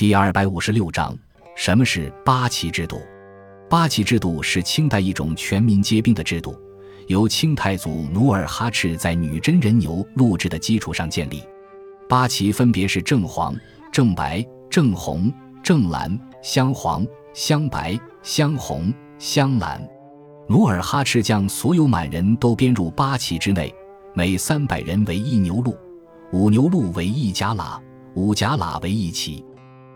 第二百五十六章，什么是八旗制度？八旗制度是清代一种全民皆兵的制度，由清太祖努尔哈赤在女真人牛录制的基础上建立。八旗分别是正黄、正白、正红、正蓝、镶黄、镶白、镶红、镶蓝。努尔哈赤将所有满人都编入八旗之内，每三百人为一牛录，五牛录为一甲喇，五甲喇为一旗。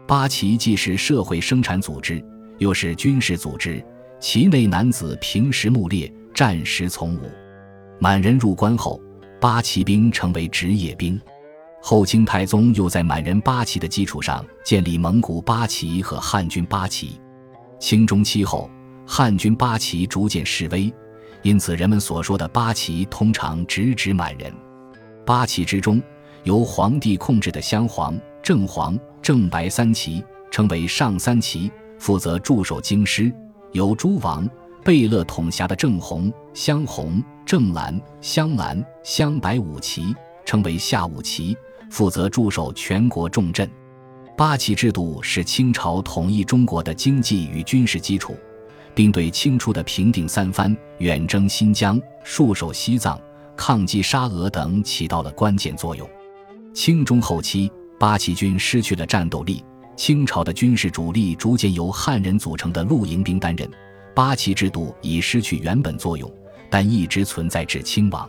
八旗既是社会生产组织，又是军事组织，旗内男子平时木列，战时从武。满人入关后，八旗兵成为职业兵。后清太宗又在满人八旗的基础上建立蒙古八旗和汉军八旗。清中期后。汉军八旗逐渐式微，因此人们所说的八旗通常直指满人。八旗之中，由皇帝控制的镶黄、正黄、正白三旗称为上三旗，负责驻守京师；由诸王贝勒统辖的正红、镶红、正蓝、镶蓝、镶白五旗称为下五旗，负责驻守全国重镇。八旗制度是清朝统一中国的经济与军事基础。并对清初的平定三藩、远征新疆、戍守西藏、抗击沙俄等起到了关键作用。清中后期，八旗军失去了战斗力，清朝的军事主力逐渐由汉人组成的露营兵担任。八旗制度已失去原本作用，但一直存在至清亡。